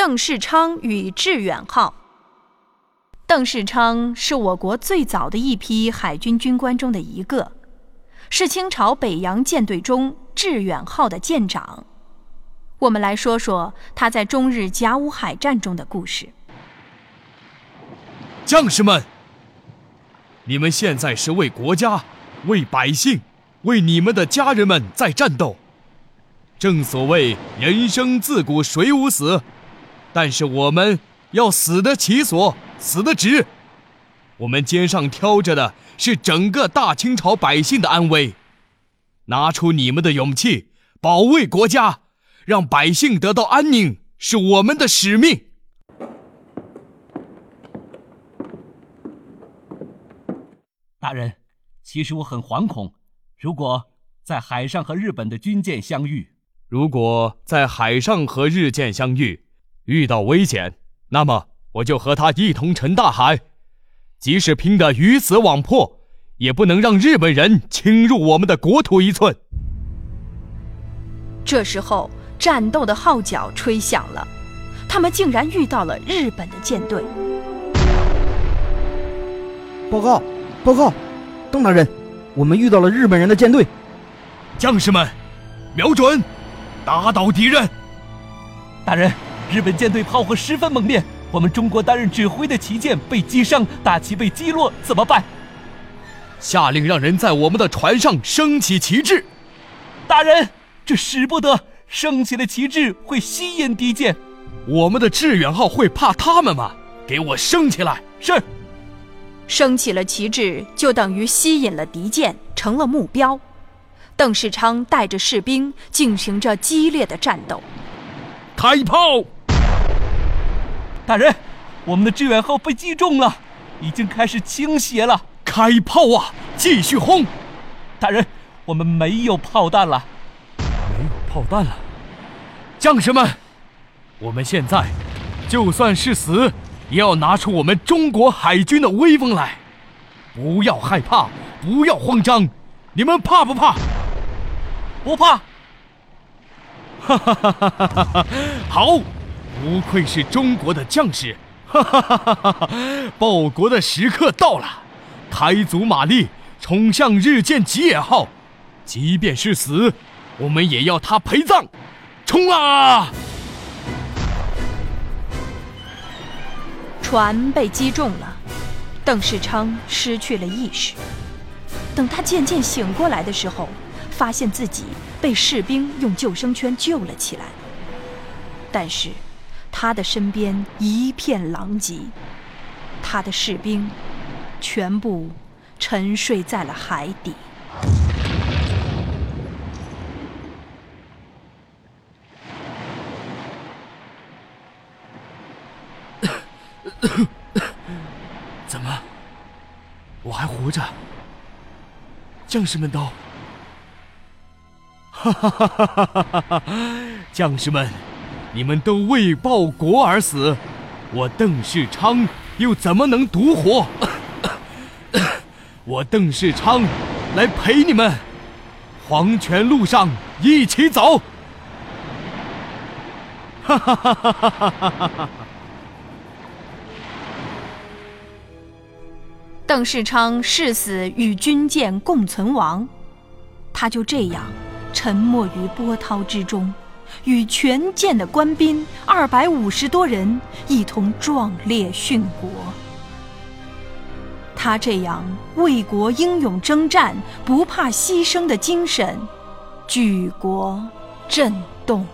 邓世昌与致远号。邓世昌是我国最早的一批海军军官中的一个，是清朝北洋舰队中致远号的舰长。我们来说说他在中日甲午海战中的故事。将士们，你们现在是为国家、为百姓、为你们的家人们在战斗。正所谓人生自古谁无死。但是我们要死得其所，死得值。我们肩上挑着的是整个大清朝百姓的安危。拿出你们的勇气，保卫国家，让百姓得到安宁，是我们的使命。大人，其实我很惶恐。如果在海上和日本的军舰相遇，如果在海上和日舰相遇。遇到危险，那么我就和他一同沉大海，即使拼得鱼死网破，也不能让日本人侵入我们的国土一寸。这时候，战斗的号角吹响了，他们竟然遇到了日本的舰队。报告，报告，邓大人，我们遇到了日本人的舰队。将士们，瞄准，打倒敌人。大人。日本舰队炮火十分猛烈，我们中国担任指挥的旗舰被击伤，大旗被击落，怎么办？下令让人在我们的船上升起旗帜。大人，这使不得，升起的旗帜会吸引敌舰。我们的致远号会怕他们吗？给我升起来！是。升起了旗帜，就等于吸引了敌舰，成了目标。邓世昌带着士兵进行着激烈的战斗。开炮！大人，我们的致远号被击中了，已经开始倾斜了。开炮啊！继续轰！大人，我们没有炮弹了。没有炮弹了，将士们，我们现在就算是死，也要拿出我们中国海军的威风来。不要害怕，不要慌张，你们怕不怕？不怕。哈哈哈哈哈哈！好。不愧是中国的将士，哈哈哈哈哈！报国的时刻到了，开足马力冲向日舰吉野号，即便是死，我们也要他陪葬！冲啊！船被击中了，邓世昌失去了意识。等他渐渐醒过来的时候，发现自己被士兵用救生圈救了起来，但是。他的身边一片狼藉，他的士兵全部沉睡在了海底。怎么？我还活着？将士们都……哈哈哈哈哈哈！将士们。你们都为报国而死，我邓世昌又怎么能独活？我邓世昌来陪你们，黄泉路上一起走。哈哈哈哈哈哈哈哈！邓世昌誓死与军舰共存亡，他就这样沉没于波涛之中。与全舰的官兵二百五十多人一同壮烈殉国。他这样为国英勇征战、不怕牺牲的精神，举国震动。